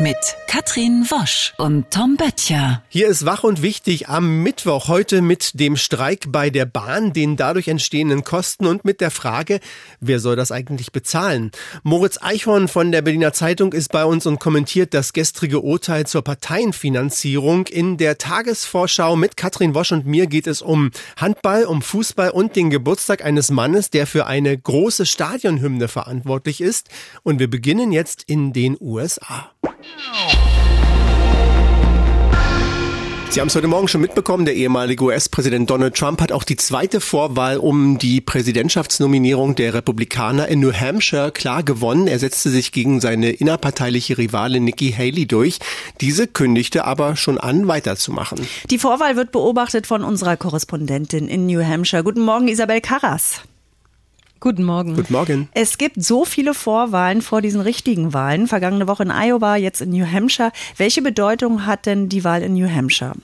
mit Katrin Wosch und Tom Böttcher. Hier ist wach und wichtig am Mittwoch heute mit dem Streik bei der Bahn, den dadurch entstehenden Kosten und mit der Frage, wer soll das eigentlich bezahlen? Moritz Eichhorn von der Berliner Zeitung ist bei uns und kommentiert das gestrige Urteil zur Parteienfinanzierung. In der Tagesvorschau mit Katrin Wosch und mir geht es um Handball, um Fußball und den Geburtstag eines Mannes, der für eine große Stadionhymne verantwortlich ist. Und wir beginnen jetzt in den USA. Sie haben es heute Morgen schon mitbekommen, der ehemalige US-Präsident Donald Trump hat auch die zweite Vorwahl um die Präsidentschaftsnominierung der Republikaner in New Hampshire klar gewonnen. Er setzte sich gegen seine innerparteiliche Rivalin Nikki Haley durch. Diese kündigte aber schon an, weiterzumachen. Die Vorwahl wird beobachtet von unserer Korrespondentin in New Hampshire. Guten Morgen, Isabel Karras. Guten Morgen. Guten Morgen. Es gibt so viele Vorwahlen vor diesen richtigen Wahlen. Vergangene Woche in Iowa, jetzt in New Hampshire. Welche Bedeutung hat denn die Wahl in New Hampshire?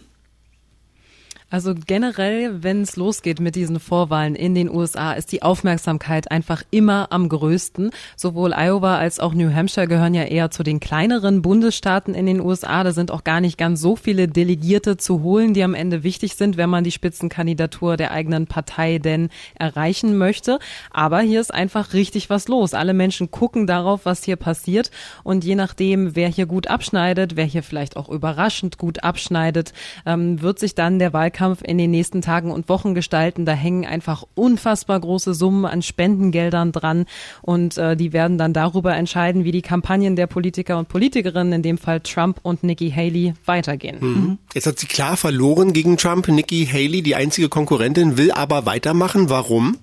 Also generell, wenn es losgeht mit diesen Vorwahlen in den USA, ist die Aufmerksamkeit einfach immer am größten. Sowohl Iowa als auch New Hampshire gehören ja eher zu den kleineren Bundesstaaten in den USA. Da sind auch gar nicht ganz so viele Delegierte zu holen, die am Ende wichtig sind, wenn man die Spitzenkandidatur der eigenen Partei denn erreichen möchte. Aber hier ist einfach richtig was los. Alle Menschen gucken darauf, was hier passiert. Und je nachdem, wer hier gut abschneidet, wer hier vielleicht auch überraschend gut abschneidet, ähm, wird sich dann der Wahlkampf Wahlkampf in den nächsten Tagen und Wochen gestalten. Da hängen einfach unfassbar große Summen an Spendengeldern dran und äh, die werden dann darüber entscheiden, wie die Kampagnen der Politiker und Politikerinnen, in dem Fall Trump und Nikki Haley, weitergehen. Mhm. Jetzt hat sie klar verloren gegen Trump. Nikki Haley, die einzige Konkurrentin, will aber weitermachen. Warum?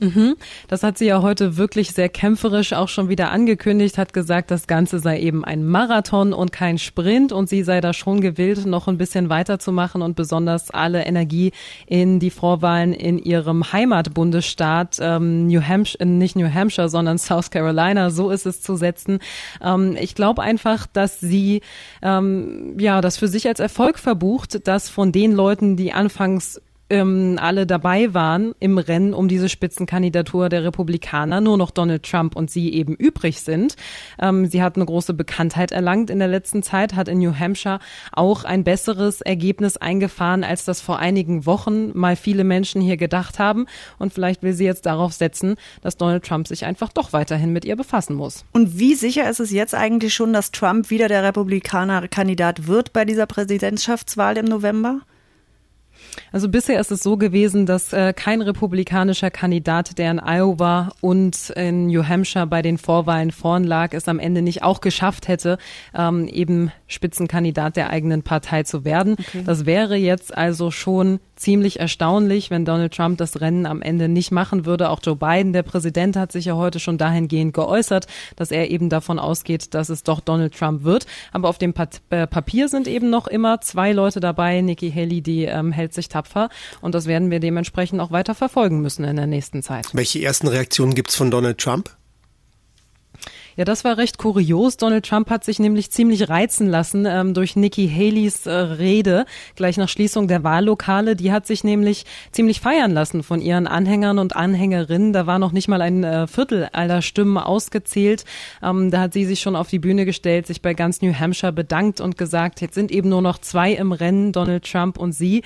Mhm. Das hat sie ja heute wirklich sehr kämpferisch auch schon wieder angekündigt, hat gesagt, das Ganze sei eben ein Marathon und kein Sprint und sie sei da schon gewillt, noch ein bisschen weiterzumachen und besonders alle Energie in die Vorwahlen in ihrem Heimatbundesstaat ähm, New Hampshire, nicht New Hampshire, sondern South Carolina, so ist es zu setzen. Ähm, ich glaube einfach, dass sie ähm, ja das für sich als Erfolg verbucht, dass von den Leuten, die anfangs ähm, alle dabei waren im Rennen um diese Spitzenkandidatur der Republikaner, nur noch Donald Trump und sie eben übrig sind. Ähm, sie hat eine große Bekanntheit erlangt in der letzten Zeit, hat in New Hampshire auch ein besseres Ergebnis eingefahren, als das vor einigen Wochen mal viele Menschen hier gedacht haben. Und vielleicht will sie jetzt darauf setzen, dass Donald Trump sich einfach doch weiterhin mit ihr befassen muss. Und wie sicher ist es jetzt eigentlich schon, dass Trump wieder der Republikaner-Kandidat wird bei dieser Präsidentschaftswahl im November? Also bisher ist es so gewesen, dass äh, kein republikanischer Kandidat, der in Iowa und in New Hampshire bei den Vorwahlen vorn lag, es am Ende nicht auch geschafft hätte, ähm, eben Spitzenkandidat der eigenen Partei zu werden. Okay. Das wäre jetzt also schon ziemlich erstaunlich, wenn Donald Trump das Rennen am Ende nicht machen würde. Auch Joe Biden, der Präsident, hat sich ja heute schon dahingehend geäußert, dass er eben davon ausgeht, dass es doch Donald Trump wird. Aber auf dem äh, Papier sind eben noch immer zwei Leute dabei. Nikki Haley, die ähm, hält sich tapfer. Und das werden wir dementsprechend auch weiter verfolgen müssen in der nächsten Zeit. Welche ersten Reaktionen gibt's von Donald Trump? Ja, das war recht kurios. Donald Trump hat sich nämlich ziemlich reizen lassen ähm, durch Nikki Haleys äh, Rede gleich nach Schließung der Wahllokale. Die hat sich nämlich ziemlich feiern lassen von ihren Anhängern und Anhängerinnen. Da war noch nicht mal ein äh, Viertel aller Stimmen ausgezählt. Ähm, da hat sie sich schon auf die Bühne gestellt, sich bei ganz New Hampshire bedankt und gesagt, jetzt sind eben nur noch zwei im Rennen, Donald Trump und sie.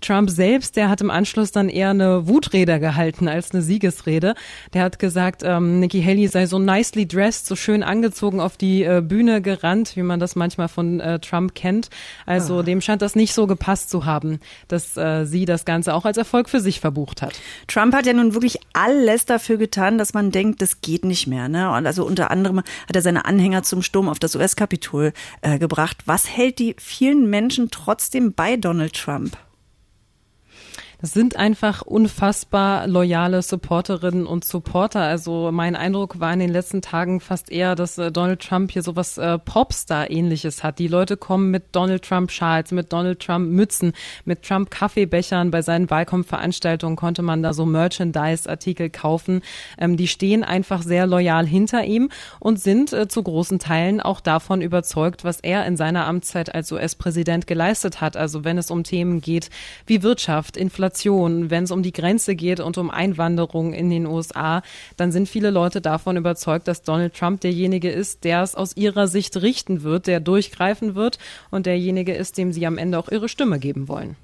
Trump selbst, der hat im Anschluss dann eher eine Wutrede gehalten als eine Siegesrede. Der hat gesagt, ähm, Nikki Haley sei so nicely dressed, so schön angezogen auf die äh, Bühne gerannt, wie man das manchmal von äh, Trump kennt. Also ah. dem scheint das nicht so gepasst zu haben, dass äh, sie das Ganze auch als Erfolg für sich verbucht hat. Trump hat ja nun wirklich alles dafür getan, dass man denkt, das geht nicht mehr. Ne? Und also unter anderem hat er seine Anhänger zum Sturm auf das US-Kapitol äh, gebracht. Was hält die vielen Menschen trotzdem bei Donald Trump? Das sind einfach unfassbar loyale Supporterinnen und Supporter. Also mein Eindruck war in den letzten Tagen fast eher, dass äh, Donald Trump hier sowas äh, Popstar-ähnliches hat. Die Leute kommen mit Donald Trump Schals, mit Donald Trump Mützen, mit Trump Kaffeebechern. Bei seinen Wahlkampfveranstaltungen konnte man da so Merchandise-Artikel kaufen. Ähm, die stehen einfach sehr loyal hinter ihm und sind äh, zu großen Teilen auch davon überzeugt, was er in seiner Amtszeit als US-Präsident geleistet hat. Also wenn es um Themen geht wie Wirtschaft, Inflation, Migration, wenn es um die Grenze geht und um Einwanderung in den USA, dann sind viele Leute davon überzeugt, dass Donald Trump derjenige ist, der es aus ihrer Sicht richten wird, der durchgreifen wird und derjenige ist, dem sie am Ende auch ihre Stimme geben wollen.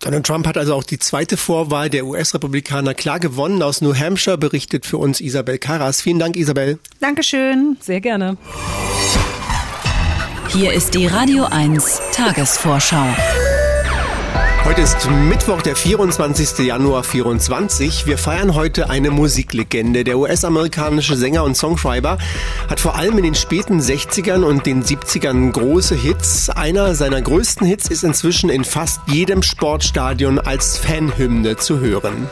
Donald Trump hat also auch die zweite Vorwahl der US-Republikaner klar gewonnen. Aus New Hampshire berichtet für uns Isabel Karas. Vielen Dank, Isabel. Dankeschön. Sehr gerne. Hier ist die Radio 1 Tagesvorschau. Heute ist Mittwoch, der 24. Januar 24. Wir feiern heute eine Musiklegende. Der US-amerikanische Sänger und Songschreiber hat vor allem in den späten 60ern und den 70ern große Hits. Einer seiner größten Hits ist inzwischen in fast jedem Sportstadion als Fanhymne zu hören.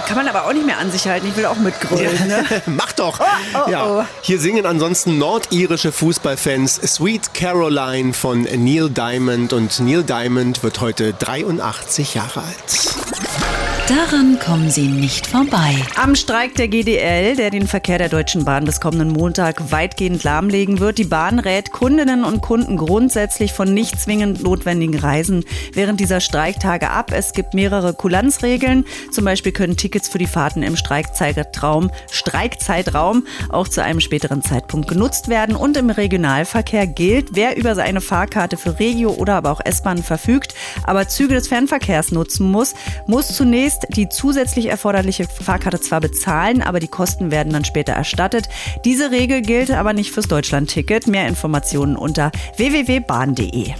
Da kann man aber auch nicht mehr an sich halten. Ich will auch mitgrölen. Ne? Mach doch! Oh, oh, ja. oh. Hier singen ansonsten nordirische Fußballfans Sweet Caroline von Neil Diamond und Neil Diamond wird heute 83 Jahre alt. Daran kommen Sie nicht vorbei. Am Streik der GDL, der den Verkehr der Deutschen Bahn bis kommenden Montag weitgehend lahmlegen wird, die Bahn rät Kundinnen und Kunden grundsätzlich von nicht zwingend notwendigen Reisen während dieser Streiktage ab. Es gibt mehrere Kulanzregeln. Zum Beispiel können Tickets für die Fahrten im Streikzeitraum, Streikzeitraum auch zu einem späteren Zeitpunkt genutzt werden. Und im Regionalverkehr gilt, wer über seine Fahrkarte für Regio oder aber auch S-Bahn verfügt, aber Züge des Fernverkehrs nutzen muss, muss zunächst die zusätzlich erforderliche Fahrkarte zwar bezahlen, aber die Kosten werden dann später erstattet. Diese Regel gilt aber nicht fürs Deutschlandticket. Mehr Informationen unter www.bahn.de.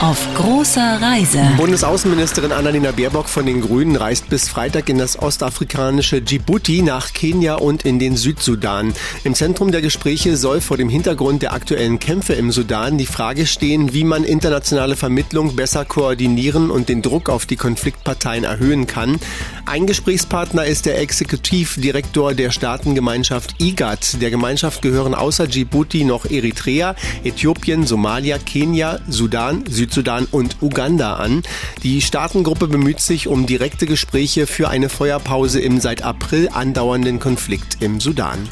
Auf großer Reise. Bundesaußenministerin Annalena Baerbock von den Grünen reist bis Freitag in das ostafrikanische Djibouti nach Kenia und in den Südsudan. Im Zentrum der Gespräche soll vor dem Hintergrund der aktuellen Kämpfe im Sudan die Frage stehen, wie man internationale Vermittlung besser koordinieren und den Druck auf die Konfliktparteien erhöhen kann. Ein Gesprächspartner ist der Exekutivdirektor der Staatengemeinschaft IGAD. Der Gemeinschaft gehören außer Djibouti noch Eritrea, Äthiopien, Somalia, Kenia, Sudan, Südsudan und Uganda an. Die Staatengruppe bemüht sich um direkte Gespräche für eine Feuerpause im seit April andauernden Konflikt im Sudan.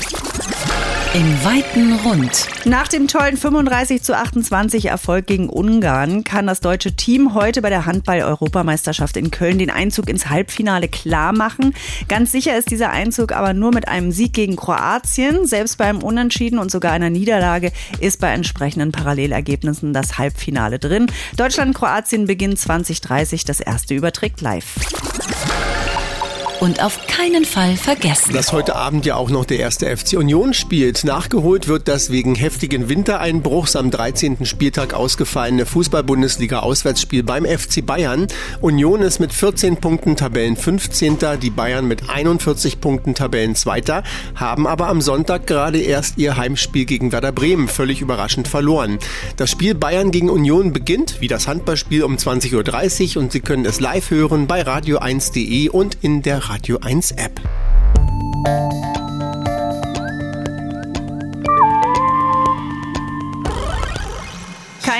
Im weiten Rund. Nach dem tollen 35 zu 28 Erfolg gegen Ungarn kann das deutsche Team heute bei der Handball-Europameisterschaft in Köln den Einzug ins Halbfinale klar machen. Ganz sicher ist dieser Einzug aber nur mit einem Sieg gegen Kroatien. Selbst beim Unentschieden und sogar einer Niederlage ist bei entsprechenden Parallelergebnissen das Halbfinale drin. Deutschland-Kroatien beginnt 2030. Das erste überträgt live. Und auf keinen Fall vergessen. Dass heute Abend ja auch noch der erste FC Union spielt. Nachgeholt wird das wegen heftigen Wintereinbruchs am 13. Spieltag ausgefallene Fußball-Bundesliga-Auswärtsspiel beim FC Bayern. Union ist mit 14 Punkten Tabellen 15. Die Bayern mit 41 Punkten Tabellen 2. Haben aber am Sonntag gerade erst ihr Heimspiel gegen Werder Bremen völlig überraschend verloren. Das Spiel Bayern gegen Union beginnt wie das Handballspiel um 20.30 Uhr und Sie können es live hören bei radio1.de und in der Radio 1 App.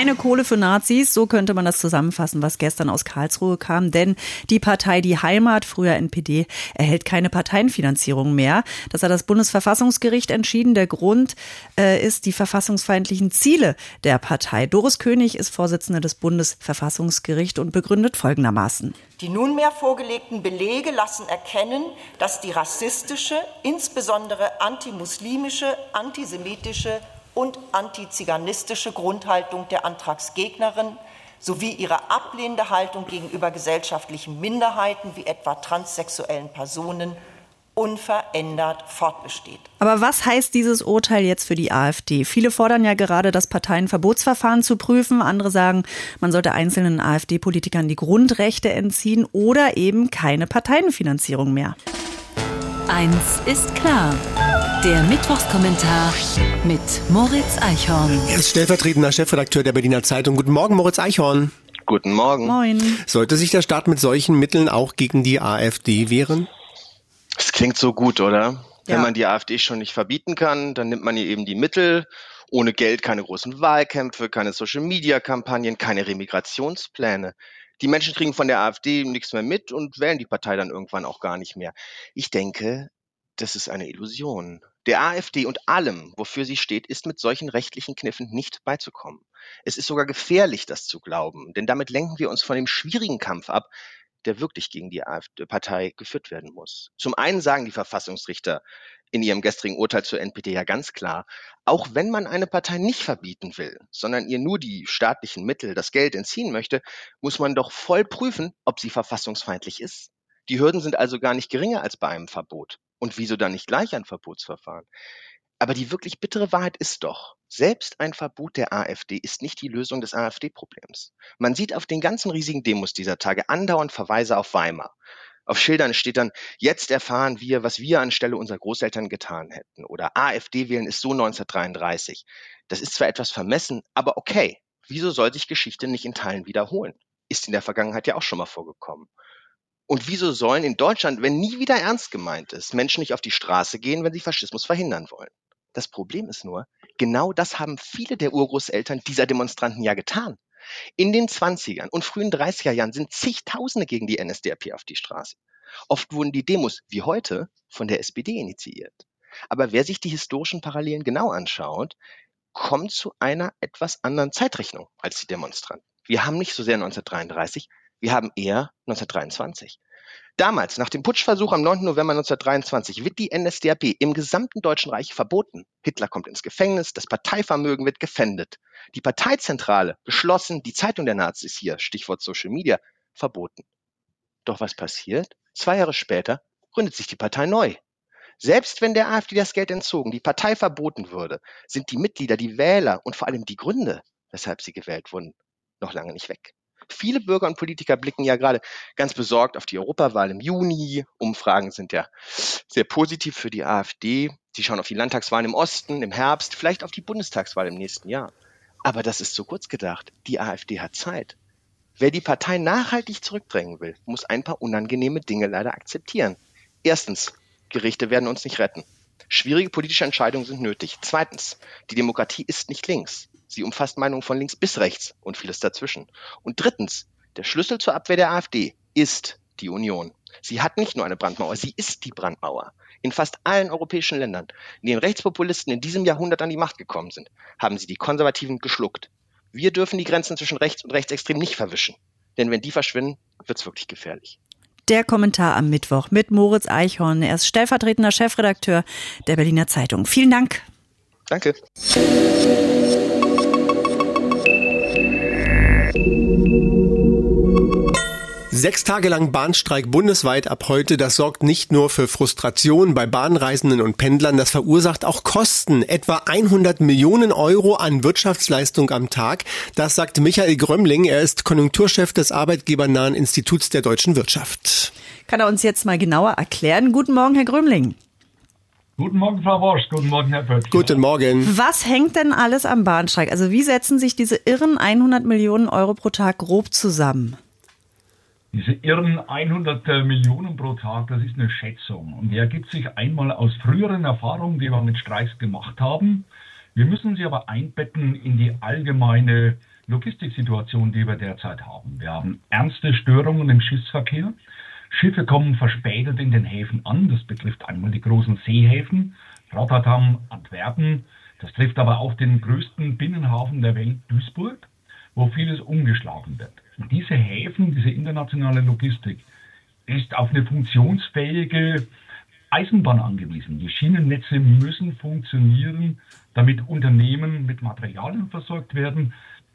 Keine Kohle für Nazis, so könnte man das zusammenfassen, was gestern aus Karlsruhe kam. Denn die Partei Die Heimat, früher NPD, erhält keine Parteienfinanzierung mehr. Das hat das Bundesverfassungsgericht entschieden. Der Grund äh, ist die verfassungsfeindlichen Ziele der Partei. Doris König ist Vorsitzende des Bundesverfassungsgerichts und begründet folgendermaßen. Die nunmehr vorgelegten Belege lassen erkennen, dass die rassistische, insbesondere antimuslimische, antisemitische und antiziganistische Grundhaltung der Antragsgegnerin sowie ihre ablehnende Haltung gegenüber gesellschaftlichen Minderheiten wie etwa transsexuellen Personen unverändert fortbesteht. Aber was heißt dieses Urteil jetzt für die AfD? Viele fordern ja gerade, das Parteienverbotsverfahren zu prüfen. Andere sagen, man sollte einzelnen AfD-Politikern die Grundrechte entziehen oder eben keine Parteienfinanzierung mehr. Eins ist klar. Der Mittwochskommentar mit Moritz Eichhorn. Er ist stellvertretender Chefredakteur der Berliner Zeitung. Guten Morgen, Moritz Eichhorn. Guten Morgen. Moin. Sollte sich der Staat mit solchen Mitteln auch gegen die AfD wehren? Das klingt so gut, oder? Ja. Wenn man die AfD schon nicht verbieten kann, dann nimmt man ihr eben die Mittel. Ohne Geld keine großen Wahlkämpfe, keine Social-Media-Kampagnen, keine Remigrationspläne. Die Menschen kriegen von der AfD nichts mehr mit und wählen die Partei dann irgendwann auch gar nicht mehr. Ich denke, das ist eine Illusion. Der AfD und allem, wofür sie steht, ist mit solchen rechtlichen Kniffen nicht beizukommen. Es ist sogar gefährlich, das zu glauben, denn damit lenken wir uns von dem schwierigen Kampf ab, der wirklich gegen die AfD-Partei geführt werden muss. Zum einen sagen die Verfassungsrichter in ihrem gestrigen Urteil zur NPD ja ganz klar, auch wenn man eine Partei nicht verbieten will, sondern ihr nur die staatlichen Mittel, das Geld entziehen möchte, muss man doch voll prüfen, ob sie verfassungsfeindlich ist. Die Hürden sind also gar nicht geringer als bei einem Verbot. Und wieso dann nicht gleich ein Verbotsverfahren? Aber die wirklich bittere Wahrheit ist doch, selbst ein Verbot der AfD ist nicht die Lösung des AfD-Problems. Man sieht auf den ganzen riesigen Demos dieser Tage andauernd Verweise auf Weimar. Auf Schildern steht dann, jetzt erfahren wir, was wir anstelle unserer Großeltern getan hätten. Oder AfD wählen ist so 1933. Das ist zwar etwas vermessen, aber okay. Wieso soll sich Geschichte nicht in Teilen wiederholen? Ist in der Vergangenheit ja auch schon mal vorgekommen. Und wieso sollen in Deutschland, wenn nie wieder ernst gemeint ist, Menschen nicht auf die Straße gehen, wenn sie Faschismus verhindern wollen? Das Problem ist nur, genau das haben viele der Urgroßeltern dieser Demonstranten ja getan. In den 20ern und frühen 30er Jahren sind zigtausende gegen die NSDAP auf die Straße. Oft wurden die Demos, wie heute, von der SPD initiiert. Aber wer sich die historischen Parallelen genau anschaut, kommt zu einer etwas anderen Zeitrechnung als die Demonstranten. Wir haben nicht so sehr 1933, wir haben eher 1923. Damals, nach dem Putschversuch am 9. November 1923, wird die NSDAP im gesamten Deutschen Reich verboten. Hitler kommt ins Gefängnis, das Parteivermögen wird gefändet. Die Parteizentrale geschlossen, die Zeitung der Nazis hier, Stichwort Social Media, verboten. Doch was passiert? Zwei Jahre später gründet sich die Partei neu. Selbst wenn der AfD das Geld entzogen, die Partei verboten würde, sind die Mitglieder, die Wähler und vor allem die Gründe, weshalb sie gewählt wurden, noch lange nicht weg. Viele Bürger und Politiker blicken ja gerade ganz besorgt auf die Europawahl im Juni. Umfragen sind ja sehr positiv für die AfD. Sie schauen auf die Landtagswahlen im Osten, im Herbst, vielleicht auf die Bundestagswahl im nächsten Jahr. Aber das ist zu kurz gedacht. Die AfD hat Zeit. Wer die Partei nachhaltig zurückdrängen will, muss ein paar unangenehme Dinge leider akzeptieren. Erstens, Gerichte werden uns nicht retten. Schwierige politische Entscheidungen sind nötig. Zweitens, die Demokratie ist nicht links. Sie umfasst Meinungen von links bis rechts und vieles dazwischen. Und drittens, der Schlüssel zur Abwehr der AfD ist die Union. Sie hat nicht nur eine Brandmauer, sie ist die Brandmauer. In fast allen europäischen Ländern, in denen Rechtspopulisten in diesem Jahrhundert an die Macht gekommen sind, haben sie die Konservativen geschluckt. Wir dürfen die Grenzen zwischen rechts und rechtsextrem nicht verwischen. Denn wenn die verschwinden, wird's wirklich gefährlich. Der Kommentar am Mittwoch mit Moritz Eichhorn. Er ist stellvertretender Chefredakteur der Berliner Zeitung. Vielen Dank. Danke. Sechs Tage lang Bahnstreik bundesweit ab heute, das sorgt nicht nur für Frustration bei Bahnreisenden und Pendlern, das verursacht auch Kosten, etwa 100 Millionen Euro an Wirtschaftsleistung am Tag. Das sagt Michael Grömmling, er ist Konjunkturchef des Arbeitgebernahen Instituts der deutschen Wirtschaft. Kann er uns jetzt mal genauer erklären? Guten Morgen, Herr Grömmling. Guten Morgen, Frau Worsch. Guten Morgen, Herr Pöttcher. Guten Morgen. Was hängt denn alles am Bahnstreik? Also wie setzen sich diese irren 100 Millionen Euro pro Tag grob zusammen? Diese irren 100 äh, Millionen pro Tag, das ist eine Schätzung. Und die ergibt sich einmal aus früheren Erfahrungen, die wir mit Streiks gemacht haben. Wir müssen sie aber einbetten in die allgemeine Logistiksituation, die wir derzeit haben. Wir haben ernste Störungen im Schiffsverkehr. Schiffe kommen verspätet in den Häfen an. Das betrifft einmal die großen Seehäfen, Rotterdam, Antwerpen. Das trifft aber auch den größten Binnenhafen der Welt, Duisburg, wo vieles umgeschlagen wird. Und diese Häfen, diese internationale Logistik, ist auf eine funktionsfähige Eisenbahn angewiesen. Die Schienennetze müssen funktionieren, damit Unternehmen mit Materialien versorgt werden,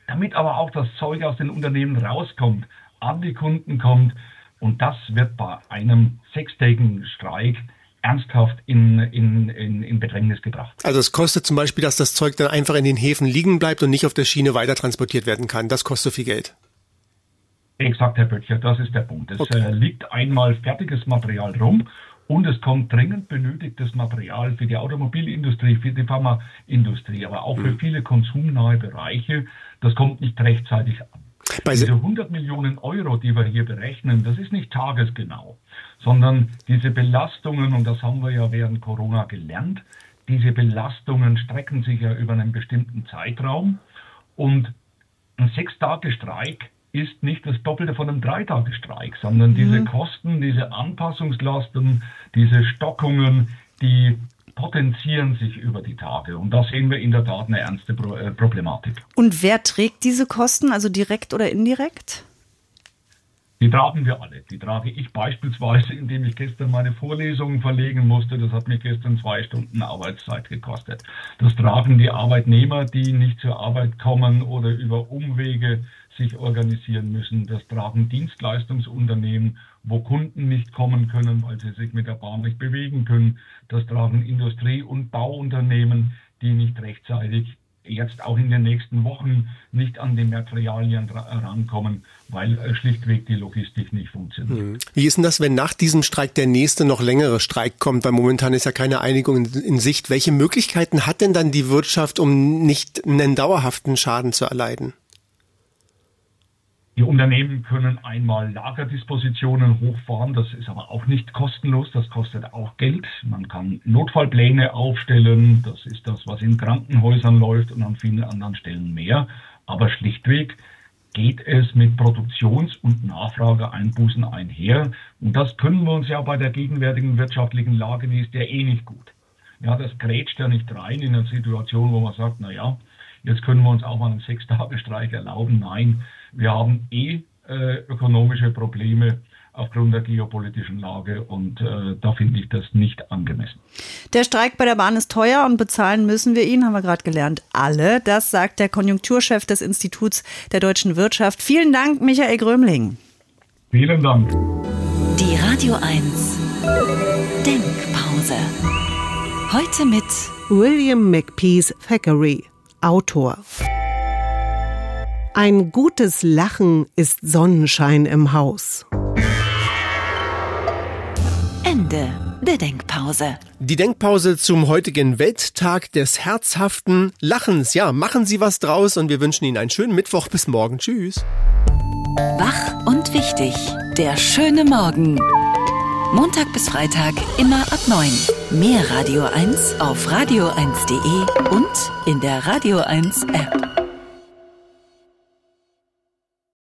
damit aber auch das Zeug aus den Unternehmen rauskommt, an die Kunden kommt. Und das wird bei einem sechstägigen Streik ernsthaft in, in, in, in Bedrängnis gebracht. Also es kostet zum Beispiel, dass das Zeug dann einfach in den Häfen liegen bleibt und nicht auf der Schiene weiter transportiert werden kann. Das kostet viel Geld. Exakt, Herr Böttcher, das ist der Punkt. Es okay. äh, liegt einmal fertiges Material rum und es kommt dringend benötigtes Material für die Automobilindustrie, für die Pharmaindustrie, aber auch für mhm. viele konsumnahe Bereiche. Das kommt nicht rechtzeitig an. Bei diese 100 Millionen Euro, die wir hier berechnen, das ist nicht tagesgenau, sondern diese Belastungen, und das haben wir ja während Corona gelernt, diese Belastungen strecken sich ja über einen bestimmten Zeitraum und ein Sechs-Tage-Streik ist nicht das Doppelte von einem Dreitagestreik, sondern mhm. diese Kosten, diese Anpassungslasten, diese Stockungen, die potenzieren sich über die Tage. Und da sehen wir in der Tat eine ernste äh, Problematik. Und wer trägt diese Kosten, also direkt oder indirekt? Die tragen wir alle. Die trage ich beispielsweise, indem ich gestern meine Vorlesungen verlegen musste. Das hat mich gestern zwei Stunden Arbeitszeit gekostet. Das tragen die Arbeitnehmer, die nicht zur Arbeit kommen oder über Umwege sich organisieren müssen. Das tragen Dienstleistungsunternehmen, wo Kunden nicht kommen können, weil sie sich mit der Bahn nicht bewegen können. Das tragen Industrie- und Bauunternehmen, die nicht rechtzeitig jetzt auch in den nächsten Wochen nicht an die Materialien rankommen, weil äh, schlichtweg die Logistik nicht funktioniert. Hm. Wie ist denn das, wenn nach diesem Streik der nächste noch längere Streik kommt? Weil momentan ist ja keine Einigung in, in Sicht. Welche Möglichkeiten hat denn dann die Wirtschaft, um nicht einen dauerhaften Schaden zu erleiden? Die Unternehmen können einmal Lagerdispositionen hochfahren, das ist aber auch nicht kostenlos, das kostet auch Geld. Man kann Notfallpläne aufstellen, das ist das, was in Krankenhäusern läuft und an vielen anderen Stellen mehr. Aber schlichtweg geht es mit Produktions- und Nachfrageeinbußen einher. Und das können wir uns ja bei der gegenwärtigen wirtschaftlichen Lage, die ist ja eh nicht gut. Ja, das grätscht ja nicht rein in eine Situation, wo man sagt, na ja, jetzt können wir uns auch mal einen Sechstagestreik erlauben. Nein, wir haben eh äh, ökonomische Probleme aufgrund der geopolitischen Lage und äh, da finde ich das nicht angemessen. Der Streik bei der Bahn ist teuer und bezahlen müssen wir ihn, haben wir gerade gelernt, alle. Das sagt der Konjunkturchef des Instituts der deutschen Wirtschaft. Vielen Dank, Michael Grömling. Vielen Dank. Die Radio 1 Denkpause. Heute mit William McPeace Thackeray, Autor. Ein gutes Lachen ist Sonnenschein im Haus. Ende der Denkpause. Die Denkpause zum heutigen Welttag des herzhaften Lachens. Ja, machen Sie was draus und wir wünschen Ihnen einen schönen Mittwoch. Bis morgen. Tschüss. Wach und wichtig. Der schöne Morgen. Montag bis Freitag immer ab 9. Mehr Radio 1 auf radio1.de und in der Radio 1 App.